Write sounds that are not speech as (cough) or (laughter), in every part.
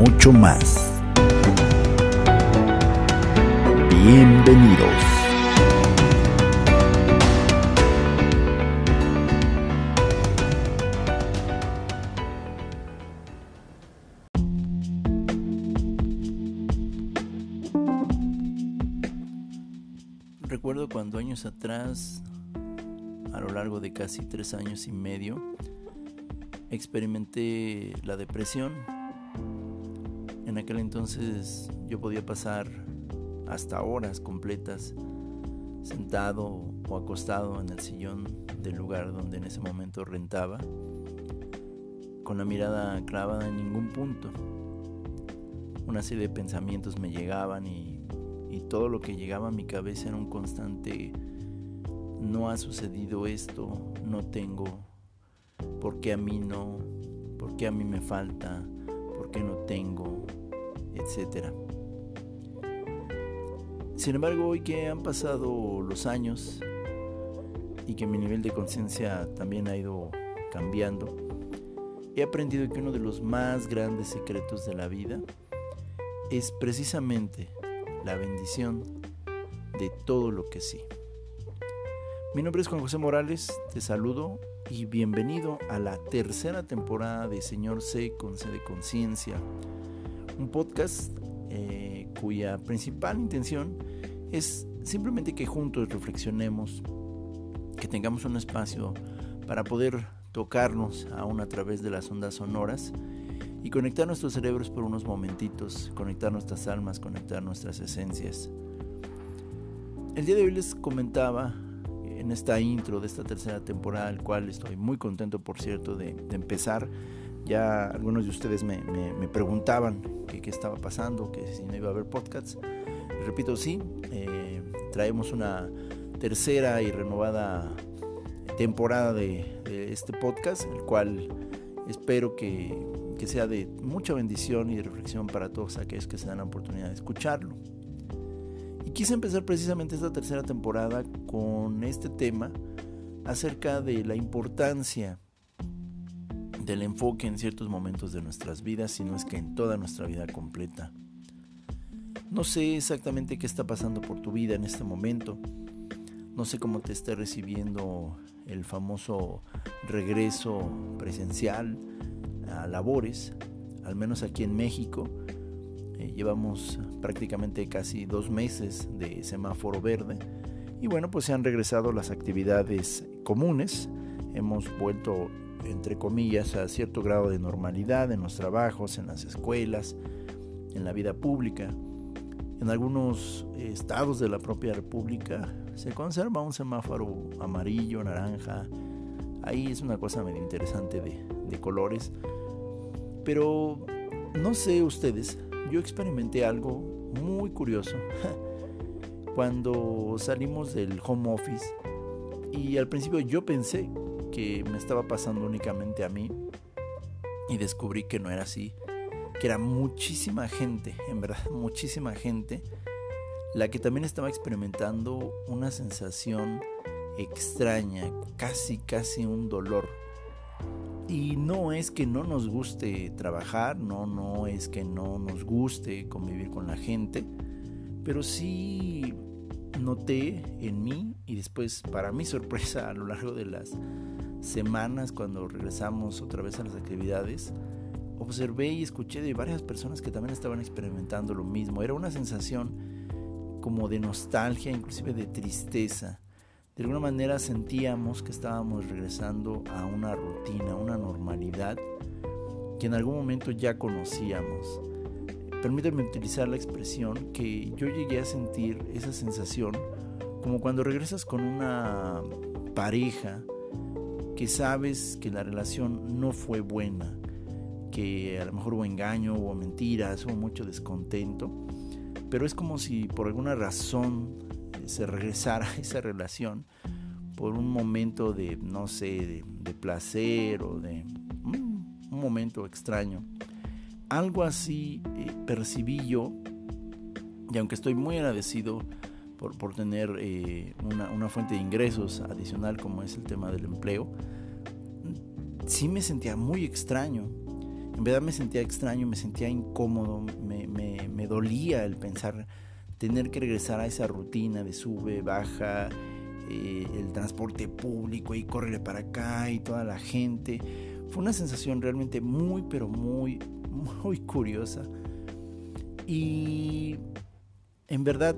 mucho más. Bienvenidos. Recuerdo cuando años atrás, a lo largo de casi tres años y medio, experimenté la depresión en aquel entonces yo podía pasar hasta horas completas sentado o acostado en el sillón del lugar donde en ese momento rentaba, con la mirada clavada en ningún punto. Una serie de pensamientos me llegaban y, y todo lo que llegaba a mi cabeza era un constante, no ha sucedido esto, no tengo, ¿por qué a mí no? ¿Por qué a mí me falta? ¿Por qué no tengo? Etc. Sin embargo, hoy que han pasado los años y que mi nivel de conciencia también ha ido cambiando, he aprendido que uno de los más grandes secretos de la vida es precisamente la bendición de todo lo que sí. Mi nombre es Juan José Morales, te saludo y bienvenido a la tercera temporada de Señor C con C de Conciencia un podcast eh, cuya principal intención es simplemente que juntos reflexionemos, que tengamos un espacio para poder tocarnos aún a través de las ondas sonoras y conectar nuestros cerebros por unos momentitos, conectar nuestras almas, conectar nuestras esencias. El día de hoy les comentaba en esta intro de esta tercera temporada, al cual estoy muy contento, por cierto, de, de empezar ya algunos de ustedes me, preguntaban qué estaba pasando, que si no iba a haber podcasts. repito, sí, eh, traemos una tercera y renovada temporada de, este podcast, el cual espero que, que, sea de mucha bendición y reflexión para todos aquellos que se dan la oportunidad de escucharlo. Y quise empezar precisamente esta tercera temporada con este tema acerca de la importancia del enfoque en ciertos momentos de nuestras vidas, sino es que en toda nuestra vida completa. No sé exactamente qué está pasando por tu vida en este momento. No sé cómo te está recibiendo el famoso regreso presencial a labores, al menos aquí en México. Eh, llevamos prácticamente casi dos meses de semáforo verde y bueno, pues se han regresado las actividades comunes. Hemos vuelto entre comillas, a cierto grado de normalidad en los trabajos, en las escuelas, en la vida pública. En algunos estados de la propia república se conserva un semáforo amarillo, naranja. Ahí es una cosa medio interesante de, de colores. Pero no sé ustedes, yo experimenté algo muy curioso (laughs) cuando salimos del home office y al principio yo pensé que me estaba pasando únicamente a mí y descubrí que no era así, que era muchísima gente, en verdad (laughs) muchísima gente, la que también estaba experimentando una sensación extraña, casi casi un dolor. Y no es que no nos guste trabajar, no, no es que no nos guste convivir con la gente, pero sí noté en mí y después para mi (laughs) sorpresa a lo largo de las semanas cuando regresamos otra vez a las actividades, observé y escuché de varias personas que también estaban experimentando lo mismo. Era una sensación como de nostalgia, inclusive de tristeza. De alguna manera sentíamos que estábamos regresando a una rutina, una normalidad que en algún momento ya conocíamos. Permítanme utilizar la expresión que yo llegué a sentir esa sensación como cuando regresas con una pareja que sabes que la relación no fue buena, que a lo mejor hubo engaño, hubo mentiras, hubo mucho descontento, pero es como si por alguna razón eh, se regresara a (laughs) esa relación por un momento de, no sé, de, placer o de un, momento extraño. Algo así eh, percibí yo, y aunque estoy muy agradecido por, por tener eh, una, una, fuente de ingresos adicional como es el tema del empleo, sí me sentía muy extraño. En verdad me sentía extraño, me sentía incómodo, me, me, dolía el pensar tener que regresar a esa rutina de sube, baja, eh, el transporte público y corre para acá y toda la gente. Fue una sensación realmente muy, pero muy, muy curiosa. Y en verdad,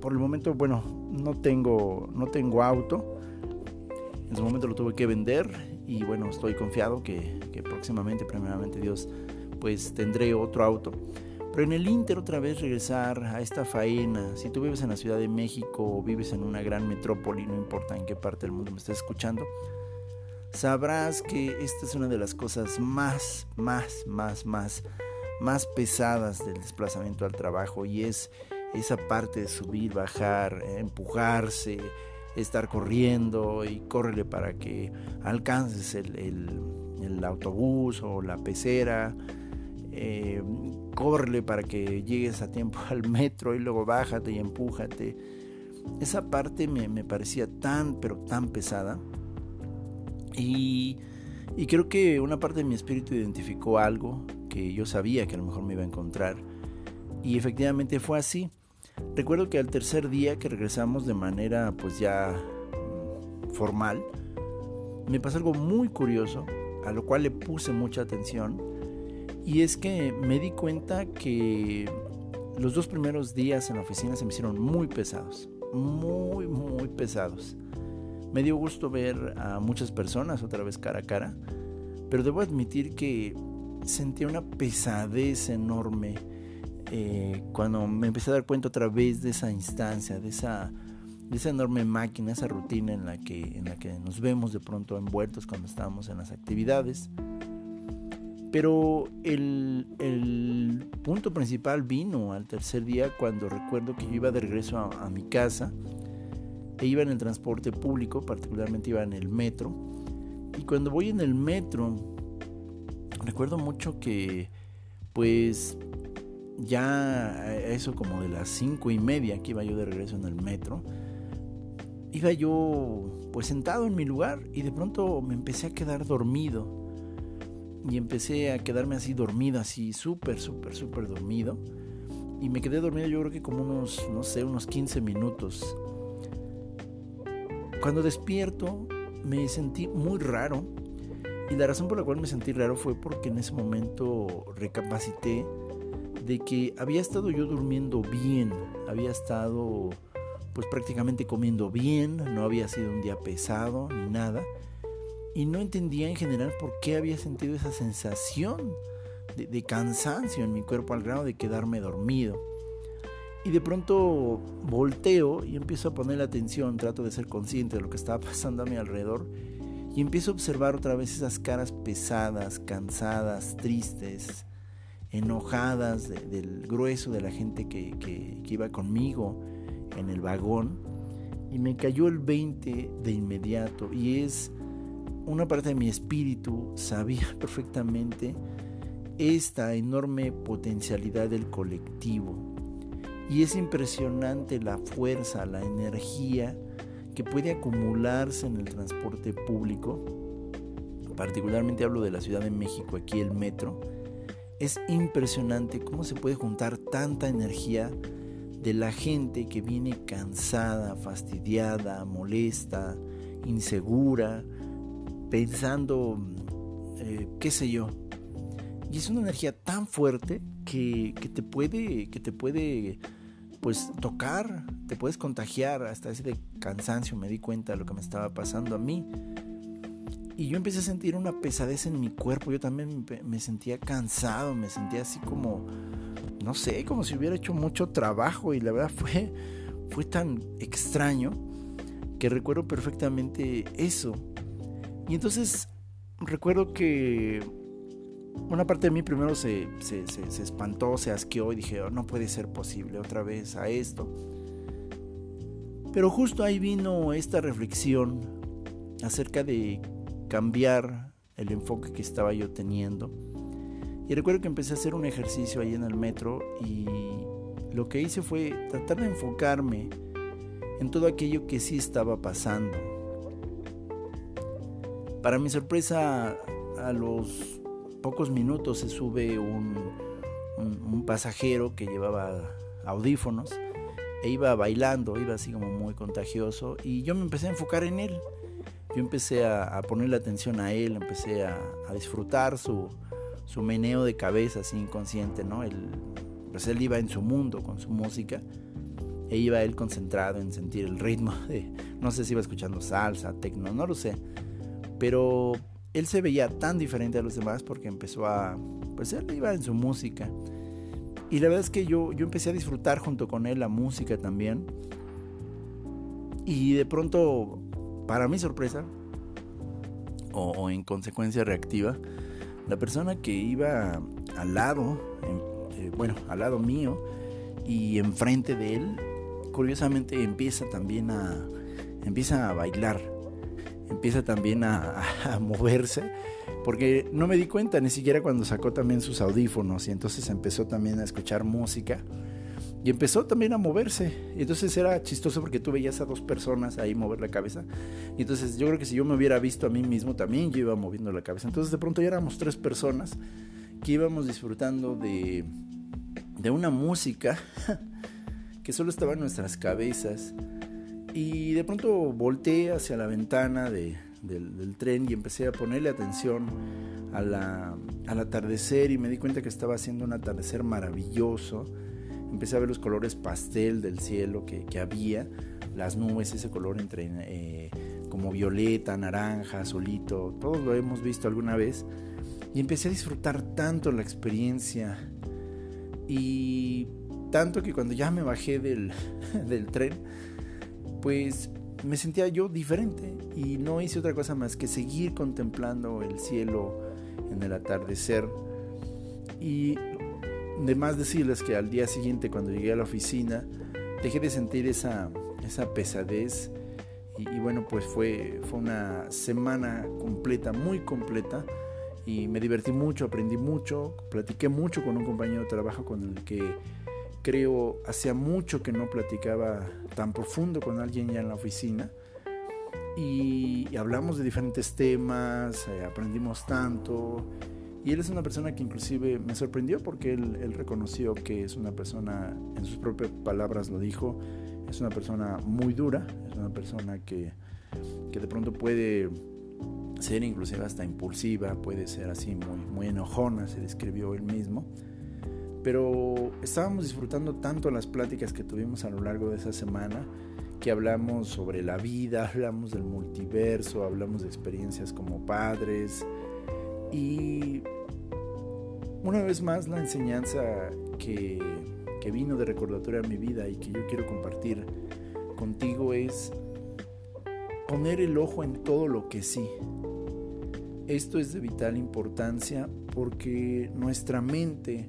por el momento, bueno, no tengo, no tengo auto. En su momento lo tuve que vender y bueno, estoy confiado que, que próximamente, primeramente Dios, pues tendré otro auto. Pero en el Inter otra vez regresar a esta faena, si tú vives en la Ciudad de México o vives en una gran metrópoli, no importa en qué parte del mundo me estés escuchando, sabrás que esta es una de las cosas más, más, más, más, más pesadas del desplazamiento al trabajo y es esa parte de subir, bajar, empujarse, estar corriendo y córrele para que alcances el, el autobús o la pecera eh, para que llegues a tiempo (laughs) al metro y luego bájate y empújate. Esa parte me, parecía tan, pero tan pesada. Y, y, creo que una parte de mi espíritu identificó algo que yo sabía que a lo mejor me iba a encontrar. Y efectivamente fue así. Recuerdo que al tercer día que regresamos de manera pues ya mm, formal, me pasó algo muy curioso, a lo cual le puse mucha atención y es que me di cuenta que los dos primeros días en la oficina se me hicieron muy pesados, muy, muy pesados. Me dio gusto ver a muchas personas otra vez cara a cara, pero debo admitir que sentí una pesadez enorme eh, cuando me empecé a dar cuenta otra vez de esa instancia, de esa, de esa enorme máquina, esa rutina en la, que, en la que nos vemos de pronto envueltos cuando estamos en las actividades. Pero el, punto principal vino al tercer día cuando recuerdo que yo iba de regreso a, mi casa e iba en el transporte público, particularmente iba en el metro. Y cuando voy en el metro, recuerdo mucho que pues ya eso como de las cinco y media que iba yo de regreso en el metro, iba yo pues sentado en mi lugar y de pronto me empecé a quedar dormido y empecé a quedarme así dormido, así súper, súper, súper dormido. Y me quedé dormido yo creo que como unos, no sé, unos 15 minutos. Cuando despierto me sentí muy raro. Y la razón por la cual me sentí raro fue porque en ese momento recapacité de que había estado yo durmiendo bien, había estado pues prácticamente comiendo bien, no había sido un día pesado ni nada y no entendía en general por qué había sentido esa sensación de, cansancio en mi cuerpo al grado de quedarme dormido. Y de pronto volteo y empiezo a poner la atención, trato de ser consciente de lo que estaba (laughs) pasando a mi alrededor y empiezo a observar otra vez esas caras pesadas, cansadas, tristes, enojadas del grueso de la gente que, que, que iba conmigo en el vagón. Y me cayó el 20 de inmediato y es una parte de mi espíritu sabía (laughs) perfectamente esta enorme potencialidad del colectivo. Y es impresionante la fuerza, la energía que puede acumularse en el transporte público. Particularmente hablo de la Ciudad de México, aquí el metro. Es impresionante cómo se puede juntar tanta energía de la gente que viene cansada, fastidiada, molesta, insegura, pensando, eh, qué sé yo. Y es una energía tan fuerte que, te puede, que te puede, pues, tocar, te puedes contagiar hasta ese de cansancio. Me di cuenta de lo que me estaba pasando a mí. Y yo empecé a sentir una pesadez en mi cuerpo. Yo también me sentía cansado, me sentía así como, no sé, como si hubiera hecho mucho trabajo. Y la verdad fue, fue tan extraño que recuerdo perfectamente eso. Y entonces recuerdo que una parte de mí primero se, se, se, espantó, se asqueó y dije, oh, no puede ser posible otra vez a esto. Pero justo ahí vino esta reflexión acerca de cambiar el enfoque que estaba yo teniendo. Y recuerdo que empecé a hacer un ejercicio ahí en el metro y lo que hice fue tratar de enfocarme en todo aquello que sí estaba pasando. Para mi sorpresa, a los pocos minutos se sube un, pasajero que llevaba audífonos e iba bailando, iba así como muy contagioso y yo me empecé a enfocar en él. Yo empecé a, ponerle atención a él, empecé a, disfrutar su, su, meneo de cabeza así inconsciente, ¿no? pues él iba en su mundo con su música e iba él concentrado en sentir el ritmo (laughs) de, no sé si iba escuchando salsa, tecno, no lo sé, pero él se veía tan diferente a los demás porque empezó a, pues él iba en su música. Y la verdad es que yo, yo empecé a disfrutar junto con él la música también. Y de pronto, para mi sorpresa, o, en consecuencia reactiva, la persona que iba al lado, eh, bueno, al lado mío y enfrente de él, curiosamente empieza también a, empieza a bailar empieza también (laughs) a, moverse, porque no me di cuenta ni siquiera cuando sacó también sus audífonos y entonces empezó también a escuchar música y empezó también a moverse. Y entonces era chistoso porque tú veías a dos personas ahí mover la cabeza. Y entonces yo creo que si yo me hubiera visto a mí mismo también yo iba moviendo la cabeza. Entonces de pronto ya éramos tres personas que íbamos disfrutando de, de una música (laughs) que solo estaba en nuestras cabezas y de pronto volteé hacia la ventana del, tren y empecé a ponerle atención al atardecer y me di cuenta que estaba haciendo un atardecer maravilloso. Empecé a ver los colores pastel del cielo que, había, las nubes, ese color entre eh, como violeta, naranja, azulito, todos lo hemos visto alguna vez. Y empecé a disfrutar tanto la experiencia y tanto que cuando ya me bajé del, (laughs) del tren, pues me sentía yo diferente y no hice otra cosa más que seguir contemplando el cielo en el atardecer. Y de más decirles que al día siguiente cuando llegué a la oficina dejé de sentir esa, esa pesadez. Y, y, bueno pues fue, fue una semana completa, muy completa. Y me divertí mucho, aprendí mucho, platiqué mucho con un compañero de trabajo con el que creo hacía mucho que no platicaba tan profundo con alguien ya en la oficina. Y, hablamos de diferentes temas, eh, aprendimos tanto y él es una persona que inclusive me sorprendió porque él, reconoció que es una persona, en sus propias palabras lo dijo, es una persona muy dura, es una persona que, que de pronto puede ser inclusive hasta impulsiva, puede ser así muy, muy enojona, se describió él mismo. Pero estábamos disfrutando tanto las pláticas que tuvimos a lo largo de esa semana que hablamos sobre la vida, hablamos del multiverso, hablamos de experiencias como padres y una vez más la enseñanza que, que vino de recordatorio a mi vida y que yo quiero compartir contigo es poner el ojo en todo lo que sí. Esto es de vital importancia porque nuestra mente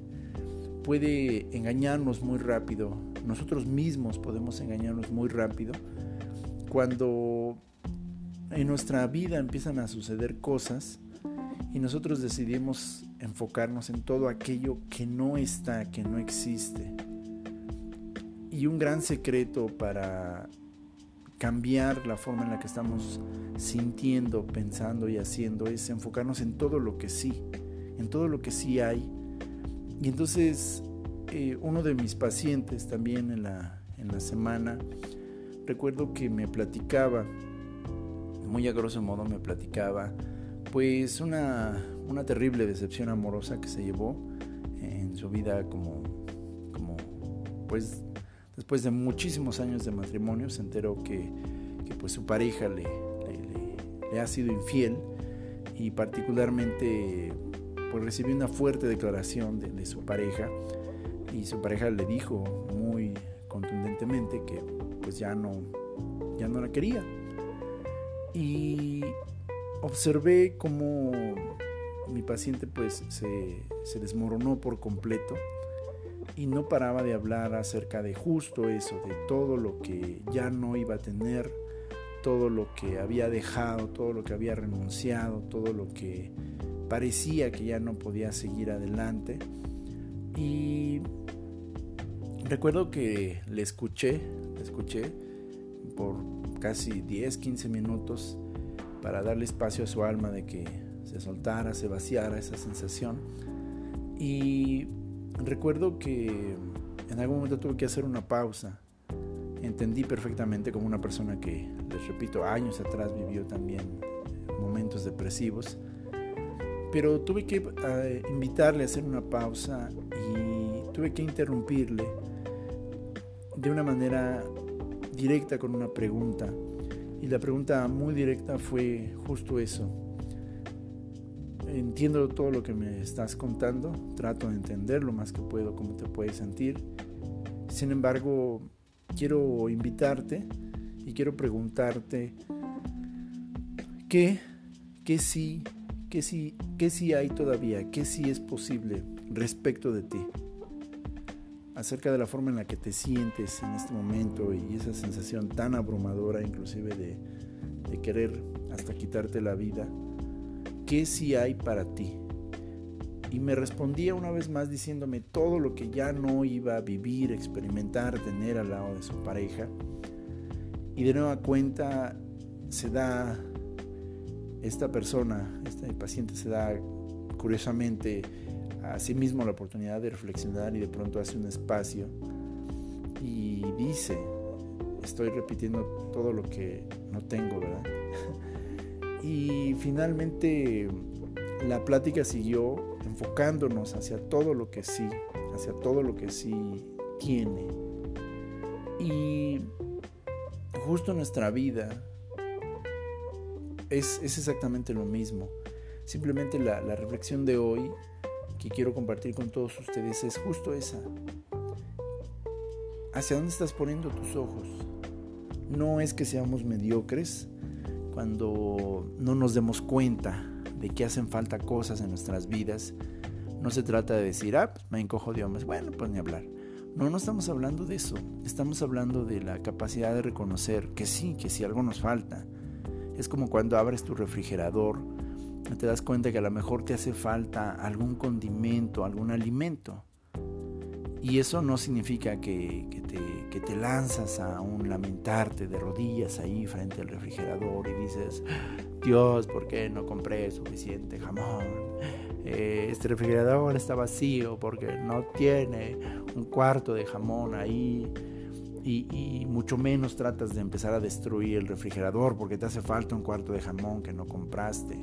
puede engañarnos muy rápido. Nosotros mismos podemos engañarnos muy rápido cuando en nuestra vida empiezan a suceder cosas y nosotros decidimos enfocarnos en todo aquello que no está, que no existe. Y un gran secreto para cambiar la forma en la que estamos sintiendo, pensando y haciendo es enfocarnos en todo lo que sí, en todo lo que sí hay y entonces eh, uno de mis pacientes también en la, en la semana, recuerdo que me platicaba, muy a grosso modo me platicaba, pues una, una terrible decepción amorosa que se llevó en su vida como, como pues después de muchísimos años de matrimonio se enteró que, que pues su pareja le, le, ha sido infiel y particularmente pues recibió una fuerte declaración de, su pareja y su pareja le dijo muy contundentemente que pues ya no, ya no la quería. Y observé como mi paciente pues se, se desmoronó por completo y no paraba de hablar acerca de justo eso, de todo lo que ya no iba a tener, todo lo que había dejado, todo lo que había renunciado, todo lo que parecía que ya no podía seguir adelante. Y recuerdo que le escuché, le escuché por casi 10, 15 minutos para darle espacio a su alma de que se soltara, se vaciara esa sensación. Y recuerdo que en algún momento tuve que hacer una pausa. Entendí perfectamente como una persona que, les repito, años atrás vivió también momentos depresivos. Pero tuve que eh, invitarle a hacer una pausa y tuve que interrumpirle de una manera directa con una pregunta. Y la pregunta muy directa fue justo eso. Entiendo todo lo que me estás contando, trato de entender lo más que puedo cómo te puedes sentir. Sin embargo, quiero invitarte y quiero preguntarte qué, qué sí, qué sí, qué sí hay todavía, qué sí es posible respecto de ti acerca de la forma en la que te sientes en este momento y esa sensación tan abrumadora inclusive de, querer hasta quitarte la vida, ¿qué sí hay para ti? Y me respondía una vez más diciéndome todo lo que ya no iba a vivir, experimentar, tener al lado de su pareja. Y de nueva cuenta se da, esta persona, este paciente se da curiosamente a sí mismo la oportunidad de reflexionar y de pronto hace un espacio y dice, estoy repitiendo todo lo que no tengo, ¿verdad? (laughs) y finalmente la plática siguió enfocándonos hacia todo lo que sí, hacia todo lo que sí tiene. Y justo nuestra vida es, exactamente lo mismo. Simplemente la, la reflexión de hoy que quiero compartir con todos ustedes es justo esa. ¿Hacia dónde estás poniendo tus ojos? No es que seamos mediocres cuando no nos demos cuenta de que hacen falta cosas en nuestras vidas. No se trata de decir, ah, pues me encojo de hombres. Bueno, pues ni hablar. No, no estamos hablando de eso. Estamos hablando de la capacidad de reconocer que sí, que si algo nos falta. Es como cuando abres tu refrigerador te das cuenta que a lo mejor te hace falta algún condimento, algún alimento. Y eso no significa que, te, lanzas a un lamentarte de rodillas ahí frente al refrigerador y dices, Dios, ¿por qué no compré suficiente jamón? Eh, este refrigerador está vacío porque no tiene un cuarto de jamón ahí. y, mucho menos tratas de empezar a destruir el refrigerador porque te hace falta un cuarto de jamón que no compraste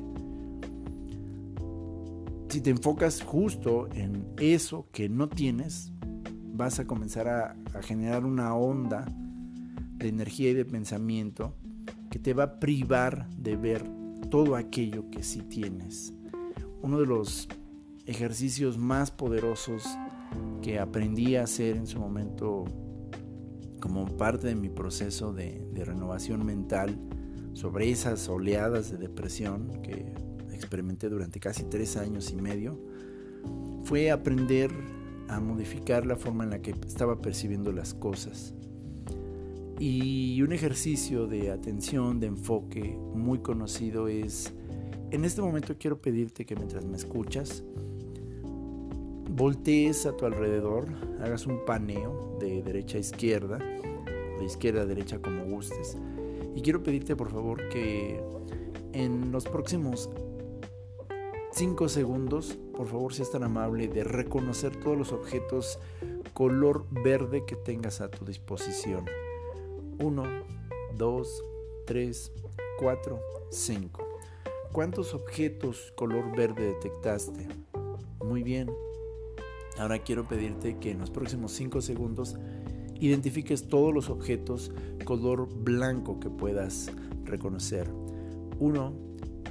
si te enfocas justo en eso que no tienes, vas a comenzar a, generar una onda de energía y de pensamiento que te va a privar de ver todo aquello que sí tienes. Uno de los ejercicios más poderosos que aprendí a hacer en su momento como parte de mi proceso de, renovación mental sobre esas oleadas de depresión que experimenté durante casi tres años y medio fue aprender a modificar la forma en la que estaba percibiendo las cosas. Y un ejercicio de atención, de enfoque muy conocido es, en este momento quiero pedirte que mientras me escuchas, voltees a tu alrededor, hagas un paneo de derecha a izquierda, de izquierda a derecha como gustes. Y quiero pedirte por favor que en los próximos 5 segundos, por favor, seas tan amable de reconocer todos los objetos color verde que tengas a tu disposición. 1, 2, 3, 4, 5. ¿Cuántos objetos color verde detectaste? Muy bien. Ahora quiero pedirte que en los próximos 5 segundos identifiques todos los objetos color blanco que puedas reconocer. 1,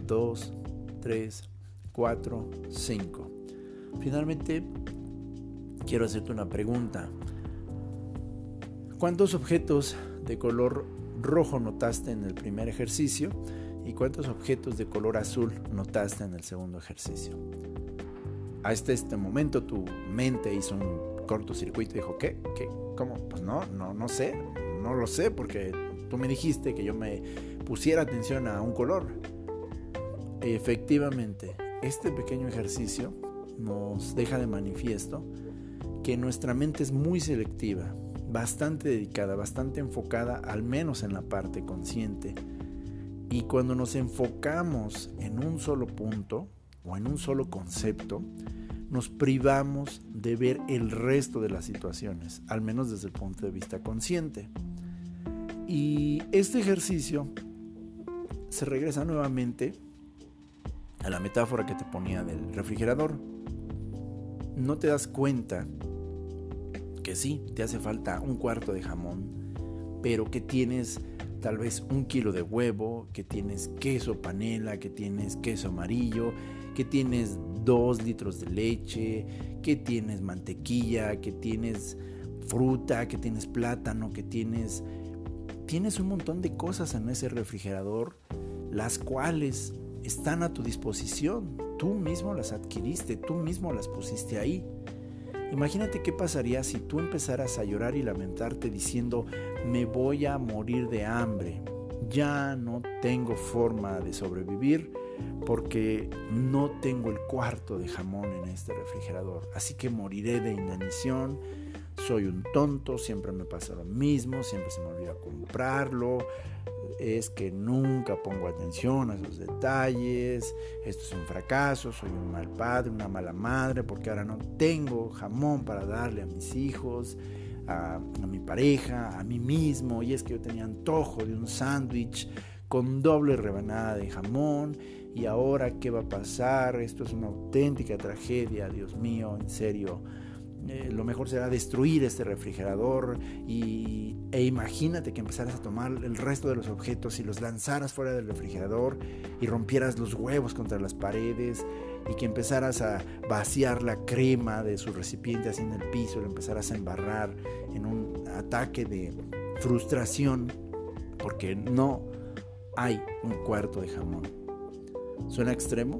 2, 3, 4, 5. Finalmente, quiero hacerte una pregunta. ¿Cuántos objetos de color rojo notaste en el primer ejercicio? ¿Y cuántos objetos de color azul notaste en el segundo ejercicio? Hasta este momento tu mente hizo un cortocircuito y dijo, ¿qué? ¿Qué? ¿Cómo? Pues no, no, no sé, no lo sé porque tú me dijiste que yo me pusiera atención a un color. Efectivamente, este pequeño ejercicio nos deja de manifiesto que nuestra mente es muy selectiva, bastante dedicada, bastante enfocada, al menos en la parte consciente. Y cuando nos enfocamos en un solo punto o en un solo concepto, nos privamos de ver el resto de las situaciones, al menos desde el punto de vista consciente. Y este ejercicio se regresa nuevamente a la metáfora que te ponía del refrigerador. No te das cuenta que sí, te hace falta un cuarto de jamón, pero que tienes tal vez un kilo de huevo, que tienes queso panela, que tienes queso amarillo, que tienes dos litros de leche, que tienes mantequilla, que tienes fruta, que tienes plátano, que tienes... Tienes un montón de cosas en ese refrigerador, las cuales están a tu disposición. Tú mismo las adquiriste, tú mismo las pusiste ahí. Imagínate qué pasaría si tú empezaras a llorar y lamentarte diciendo, me voy a morir de hambre, ya no tengo forma de sobrevivir, porque no tengo el cuarto de jamón en este refrigerador. Así que moriré de inanición. Soy un tonto, siempre me pasa lo mismo, siempre se me olvida comprarlo. Es que nunca pongo atención a esos detalles. Esto es un fracaso, soy un mal padre, una mala madre, porque ahora no tengo jamón para darle a mis hijos. A, a mi pareja, a mí mismo, y es que yo tenía antojo de un sándwich con doble rebanada de jamón ¿Y ahora qué va a pasar? Esto es una auténtica tragedia, Dios mío, en serio. Eh, lo mejor será destruir este refrigerador y, e imagínate que empezaras a tomar el resto de los objetos y los lanzaras fuera del refrigerador y rompieras los huevos contra las paredes y que empezaras a vaciar la crema de su recipiente así en el piso, lo empezaras a embarrar en un ataque de frustración porque no hay un cuarto de jamón. ¿Suena extremo?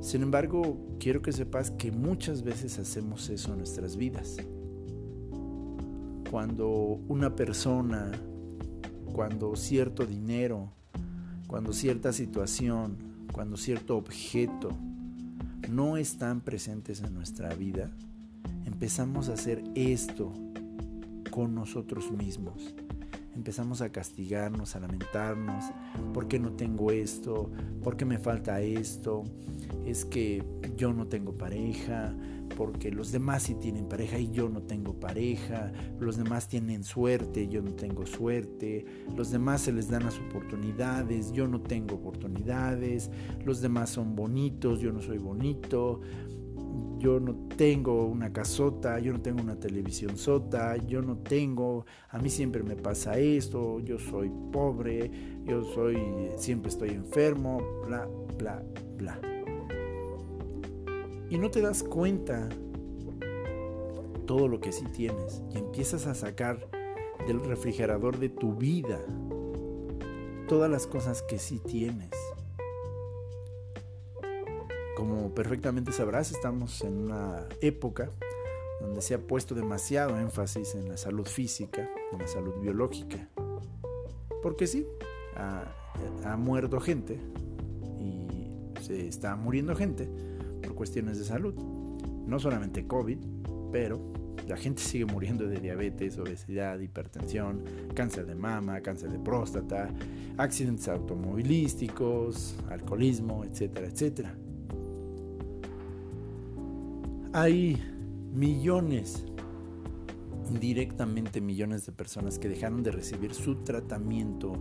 Sin embargo, quiero que sepas que muchas veces hacemos eso en nuestras vidas. Cuando una persona, cuando cierto dinero, cuando cierta situación, cuando cierto objeto no están presentes en nuestra vida, empezamos a hacer esto con nosotros mismos empezamos a castigarnos, a lamentarnos, ¿por qué no tengo esto? ¿Por qué me falta esto? Es que yo no tengo pareja, porque los demás sí tienen pareja y yo no tengo pareja, los demás tienen suerte, yo no tengo suerte, los demás se les dan las oportunidades, yo no tengo oportunidades, los demás son bonitos, yo no soy bonito, yo no tengo una casota, yo no tengo una televisión sota, yo no tengo, a mí siempre me pasa esto, yo soy pobre, yo soy, siempre estoy enfermo, bla, bla, bla. Y no te das cuenta todo lo que sí tienes y empiezas a sacar del refrigerador de tu vida todas las cosas que sí tienes como perfectamente sabrás, estamos en una época donde se ha puesto demasiado énfasis en la salud física, en la salud biológica. Porque sí, ha, muerto gente y se está muriendo gente por cuestiones de salud. No solamente COVID, pero la gente sigue muriendo de diabetes, obesidad, hipertensión, cáncer de mama, cáncer de próstata, accidentes automovilísticos, alcoholismo, etcétera, etcétera. Hay millones, indirectamente millones de personas que dejaron de recibir su tratamiento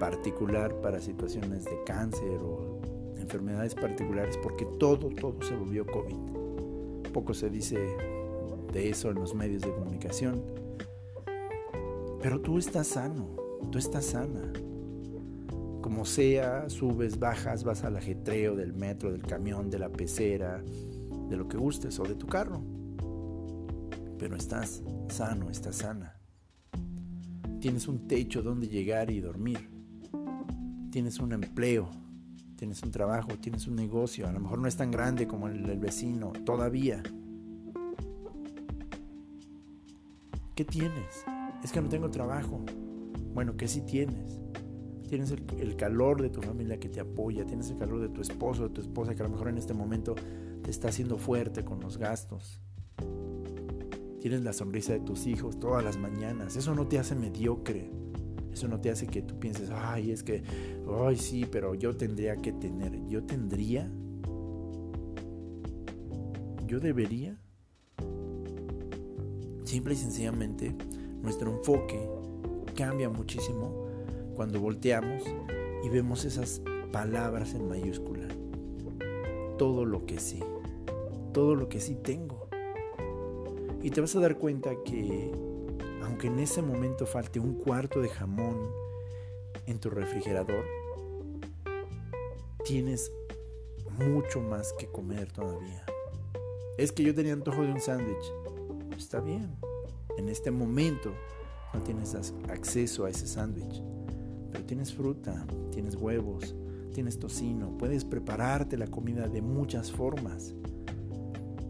particular para situaciones de cáncer o enfermedades particulares porque todo, todo se volvió COVID. Poco se dice de eso en los medios de comunicación. Pero tú estás sano, tú estás sana. Como sea, subes, bajas, vas al ajetreo del metro, del camión, de la pecera, de lo que gustes o de tu carro. Pero estás sano, estás sana. Tienes un techo donde llegar y dormir. tienes un empleo, tienes un trabajo, tienes un negocio, a lo mejor no es tan grande como el del vecino, todavía. ¿Qué tienes? Es que no tengo trabajo. Bueno, ¿qué sí tienes? Tienes el, el, calor de tu familia que te apoya, tienes el calor de tu esposo, de tu esposa que a lo mejor en este momento te está haciendo fuerte con los gastos. Tienes la sonrisa de tus hijos todas las mañanas. Eso no te hace mediocre. Eso no te hace que tú pienses, ay, es que, ay, sí, pero yo tendría que tener. Yo tendría. Yo debería. Simple y sencillamente, nuestro enfoque cambia muchísimo cuando volteamos y vemos esas palabras en mayúscula. Todo lo que sí. Todo lo que sí tengo. Y te vas a dar cuenta que aunque en ese momento falte un cuarto de jamón en tu refrigerador, tienes mucho más que comer todavía. Es que yo tenía antojo de un sándwich. Está bien. En este momento no tienes acceso a ese sándwich. Pero tienes fruta, tienes huevos, tienes tocino. Puedes prepararte la comida de muchas formas.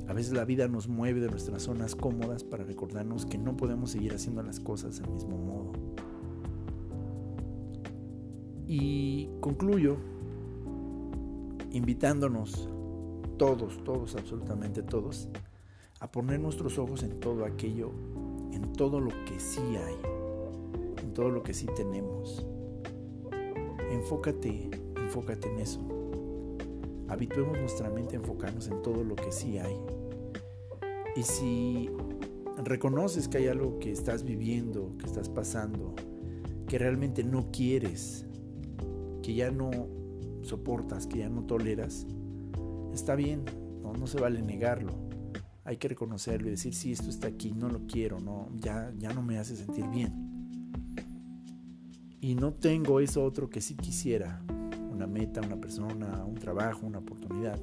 A veces la vida nos mueve de nuestras zonas cómodas para recordarnos que no podemos seguir haciendo las cosas del mismo modo. Y concluyo invitándonos todos, todos, absolutamente todos, a poner nuestros ojos en todo aquello, en todo lo que sí hay, en todo lo que sí tenemos. Enfócate, enfócate en eso. Habituemos nuestra mente a enfocarnos en todo lo que sí hay. Y si reconoces que hay algo que estás viviendo, que estás pasando, que realmente no quieres, que ya no soportas, que ya no toleras, está bien, no, no se vale negarlo. Hay que reconocerlo y decir, sí, esto está aquí, no lo quiero, no, ya, ya no me hace sentir bien. Y no tengo eso otro que sí quisiera, una meta, una persona, un trabajo, una oportunidad.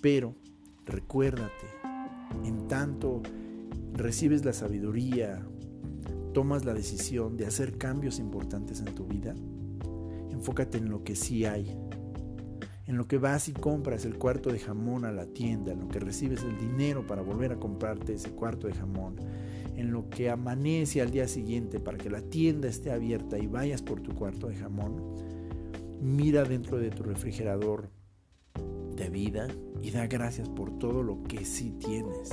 Pero recuérdate, en tanto recibes la sabiduría, tomas la decisión de hacer cambios importantes en tu vida, enfócate en lo que sí hay, en lo que vas y compras el cuarto de jamón a la tienda, en lo que recibes el dinero para volver a comprarte ese cuarto de jamón, en lo que amanece al día siguiente para que la tienda esté abierta y vayas por tu cuarto de jamón, Mira dentro de tu refrigerador de vida y da gracias por todo lo que sí tienes.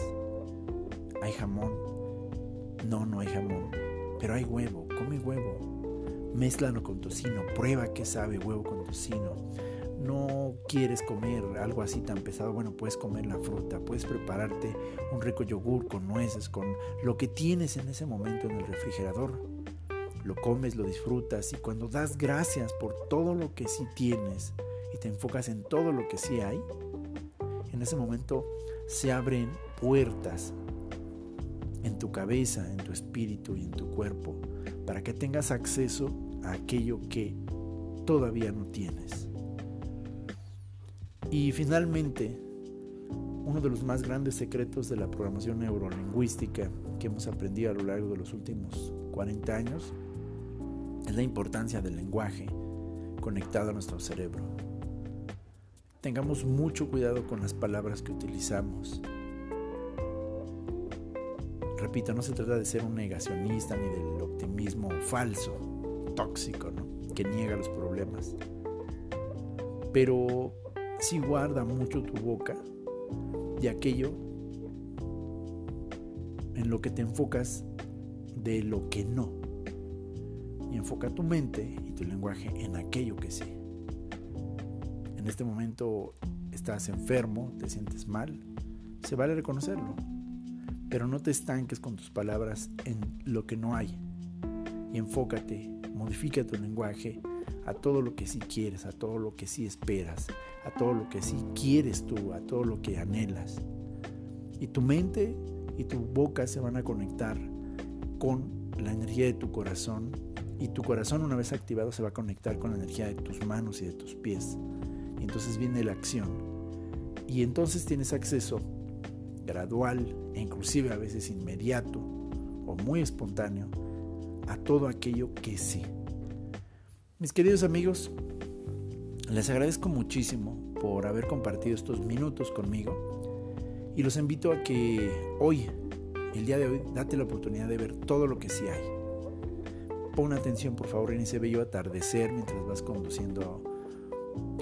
¿Hay jamón? No, no hay jamón. Pero hay huevo, come huevo. Mézclalo con tocino, prueba que sabe huevo con tocino. No quieres comer algo así tan pesado, bueno, puedes comer la fruta, puedes prepararte un rico yogur con nueces, con lo que tienes en ese momento en el refrigerador lo comes, lo disfrutas y cuando das gracias por todo lo que sí tienes y te enfocas en todo lo que sí hay, en ese momento se abren puertas en tu cabeza, en tu espíritu y en tu cuerpo para que tengas acceso a aquello que todavía no tienes. Y finalmente, uno de los más grandes secretos de la programación neurolingüística que hemos aprendido a lo largo de los últimos 40 años es la importancia del lenguaje conectado a nuestro cerebro. Tengamos mucho cuidado con las palabras que utilizamos. Repito, no se trata de ser un negacionista ni del optimismo falso, tóxico, que niega los problemas. Pero sí guarda mucho tu boca de aquello en lo que te enfocas de lo que no enfoca tu mente y tu lenguaje en aquello que sí. En este momento estás enfermo, te sientes mal, se vale reconocerlo, pero no te estanques con tus palabras en lo que no hay y enfócate, modifica tu lenguaje a todo lo que sí quieres, a todo lo que sí esperas, a todo lo que sí quieres tú, a todo lo que anhelas. Y tu mente y tu boca se van a conectar con la energía de tu corazón y tu corazón una vez activado se va a conectar con la energía de tus manos y de tus pies. Y entonces viene la acción. Y entonces tienes acceso gradual e inclusive a veces inmediato o muy espontáneo a todo aquello que sí. Mis queridos amigos, les agradezco muchísimo por haber compartido estos minutos conmigo y los invito a que hoy, el día de hoy, date la oportunidad de ver todo lo que sí hay. Pon atención por favor en ese bello atardecer mientras vas conduciendo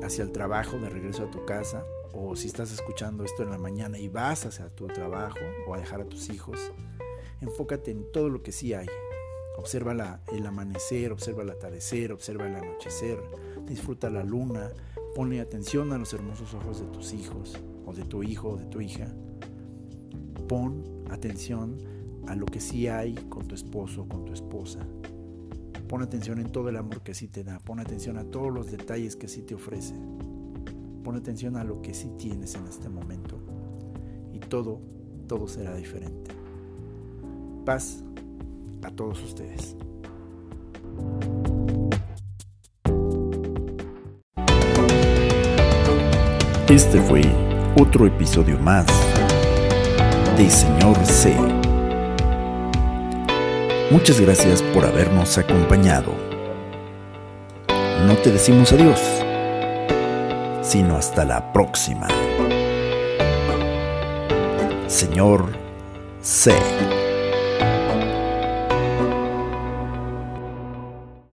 hacia el trabajo, de regreso a tu casa, o si estás escuchando esto en la mañana y vas hacia tu trabajo o a dejar a tus hijos, enfócate en todo lo que sí hay. Observa el amanecer, observa el atardecer, observa el anochecer, disfruta la luna, ponle atención a los hermosos ojos de tus hijos o de tu hijo o de tu hija. Pon atención a lo que sí hay con tu esposo o con tu esposa. Pon atención en todo el amor que sí te da. Pon atención a todos los detalles que sí te ofrece. Pon atención a lo que sí tienes en este momento. Y todo, todo será diferente. Paz a todos ustedes. Este fue otro episodio más de Señor C. Muchas gracias por habernos acompañado. No te decimos adiós, sino hasta la próxima. Señor C.